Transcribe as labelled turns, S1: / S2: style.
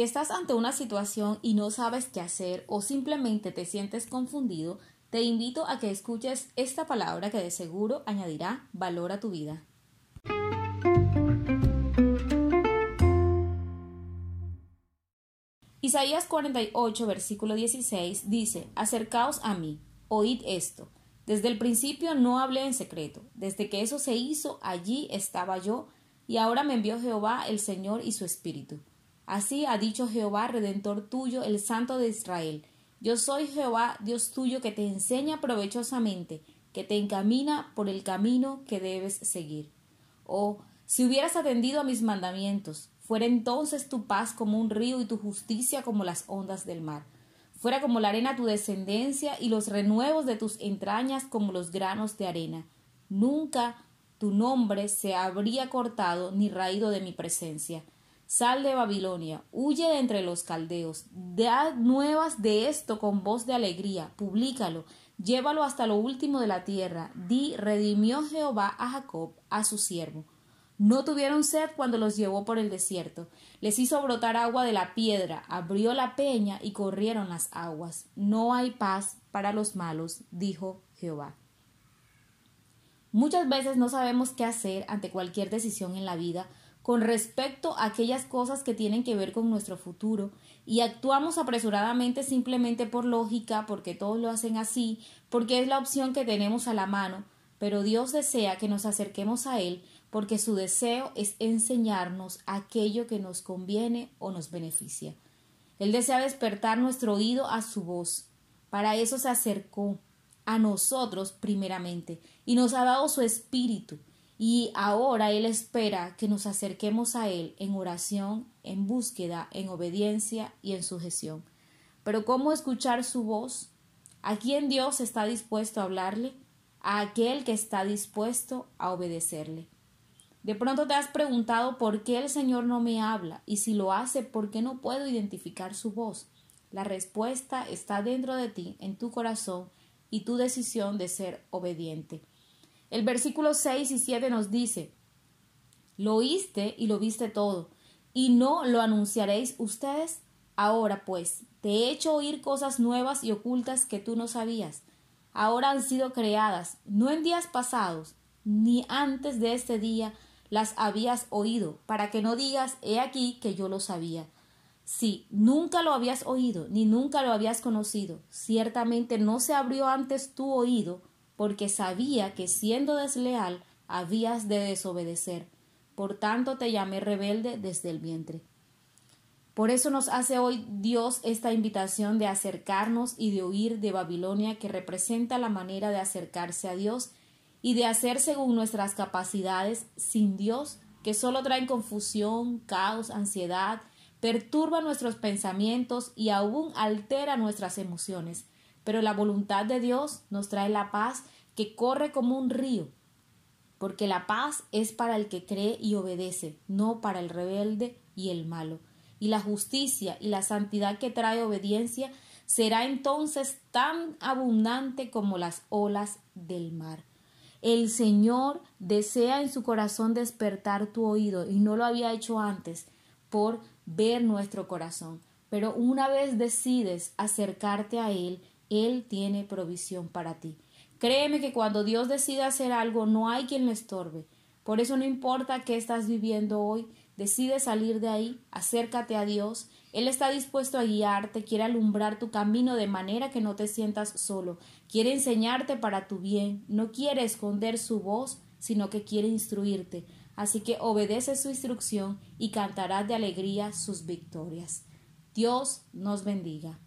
S1: Si estás ante una situación y no sabes qué hacer o simplemente te sientes confundido, te invito a que escuches esta palabra que de seguro añadirá valor a tu vida. Isaías 48, versículo 16 dice, Acercaos a mí, oíd esto. Desde el principio no hablé en secreto, desde que eso se hizo, allí estaba yo, y ahora me envió Jehová el Señor y su Espíritu. Así ha dicho Jehová, Redentor tuyo, el Santo de Israel. Yo soy Jehová, Dios tuyo, que te enseña provechosamente, que te encamina por el camino que debes seguir. Oh, si hubieras atendido a mis mandamientos, fuera entonces tu paz como un río y tu justicia como las ondas del mar. Fuera como la arena tu descendencia y los renuevos de tus entrañas como los granos de arena. Nunca tu nombre se habría cortado ni raído de mi presencia. Sal de Babilonia, huye de entre los caldeos, da nuevas de esto con voz de alegría, publícalo, llévalo hasta lo último de la tierra, di, redimió Jehová a Jacob, a su siervo. No tuvieron sed cuando los llevó por el desierto. Les hizo brotar agua de la piedra, abrió la peña y corrieron las aguas. No hay paz para los malos, dijo Jehová. Muchas veces no sabemos qué hacer ante cualquier decisión en la vida con respecto a aquellas cosas que tienen que ver con nuestro futuro y actuamos apresuradamente simplemente por lógica, porque todos lo hacen así, porque es la opción que tenemos a la mano, pero Dios desea que nos acerquemos a Él porque su deseo es enseñarnos aquello que nos conviene o nos beneficia. Él desea despertar nuestro oído a su voz. Para eso se acercó a nosotros primeramente y nos ha dado su espíritu. Y ahora Él espera que nos acerquemos a Él en oración, en búsqueda, en obediencia y en sujeción. Pero ¿cómo escuchar su voz? ¿A quién Dios está dispuesto a hablarle? A aquel que está dispuesto a obedecerle. De pronto te has preguntado por qué el Señor no me habla y si lo hace, ¿por qué no puedo identificar su voz? La respuesta está dentro de ti, en tu corazón y tu decisión de ser obediente. El versículo 6 y 7 nos dice, Lo oíste y lo viste todo, y no lo anunciaréis ustedes. Ahora pues, te he hecho oír cosas nuevas y ocultas que tú no sabías. Ahora han sido creadas, no en días pasados, ni antes de este día, las habías oído, para que no digas he aquí que yo lo sabía. Si nunca lo habías oído, ni nunca lo habías conocido, ciertamente no se abrió antes tu oído, porque sabía que siendo desleal habías de desobedecer. Por tanto te llamé rebelde desde el vientre. Por eso nos hace hoy Dios esta invitación de acercarnos y de huir de Babilonia que representa la manera de acercarse a Dios y de hacer según nuestras capacidades sin Dios, que solo traen confusión, caos, ansiedad, perturba nuestros pensamientos y aún altera nuestras emociones. Pero la voluntad de Dios nos trae la paz que corre como un río, porque la paz es para el que cree y obedece, no para el rebelde y el malo. Y la justicia y la santidad que trae obediencia será entonces tan abundante como las olas del mar. El Señor desea en su corazón despertar tu oído y no lo había hecho antes por ver nuestro corazón. Pero una vez decides acercarte a Él, Él tiene provisión para ti. Créeme que cuando Dios decide hacer algo no hay quien lo estorbe. Por eso no importa qué estás viviendo hoy, decide salir de ahí, acércate a Dios él está dispuesto a guiarte, quiere alumbrar tu camino de manera que no te sientas solo, quiere enseñarte para tu bien, no quiere esconder su voz, sino que quiere instruirte. Así que obedece su instrucción y cantarás de alegría sus victorias. Dios nos bendiga.